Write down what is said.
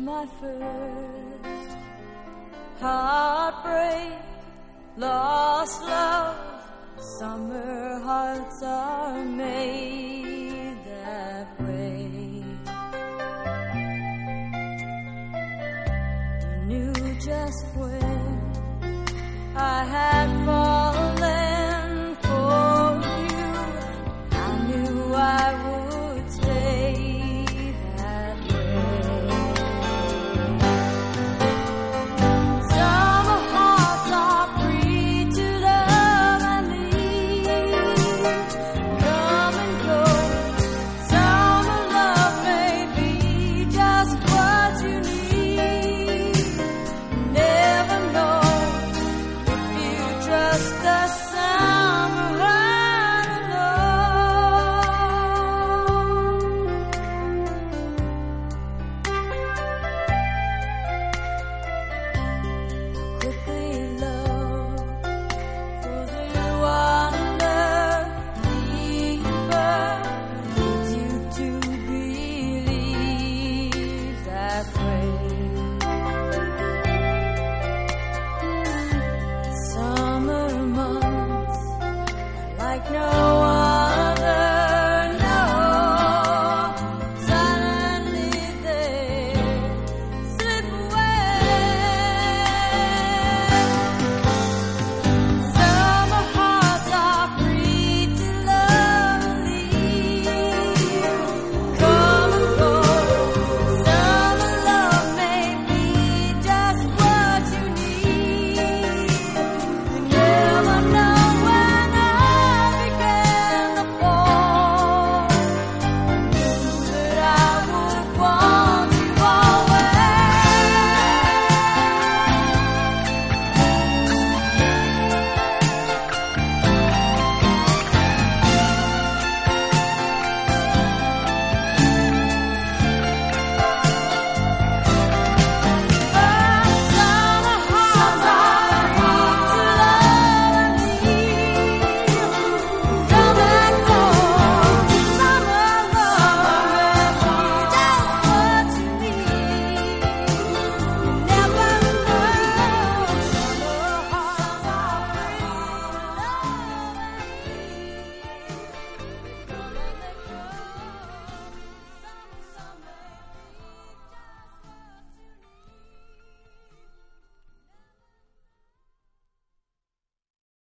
my first heartbreak, lost love. Summer hearts are made that way. You knew just when I had fallen. trust us.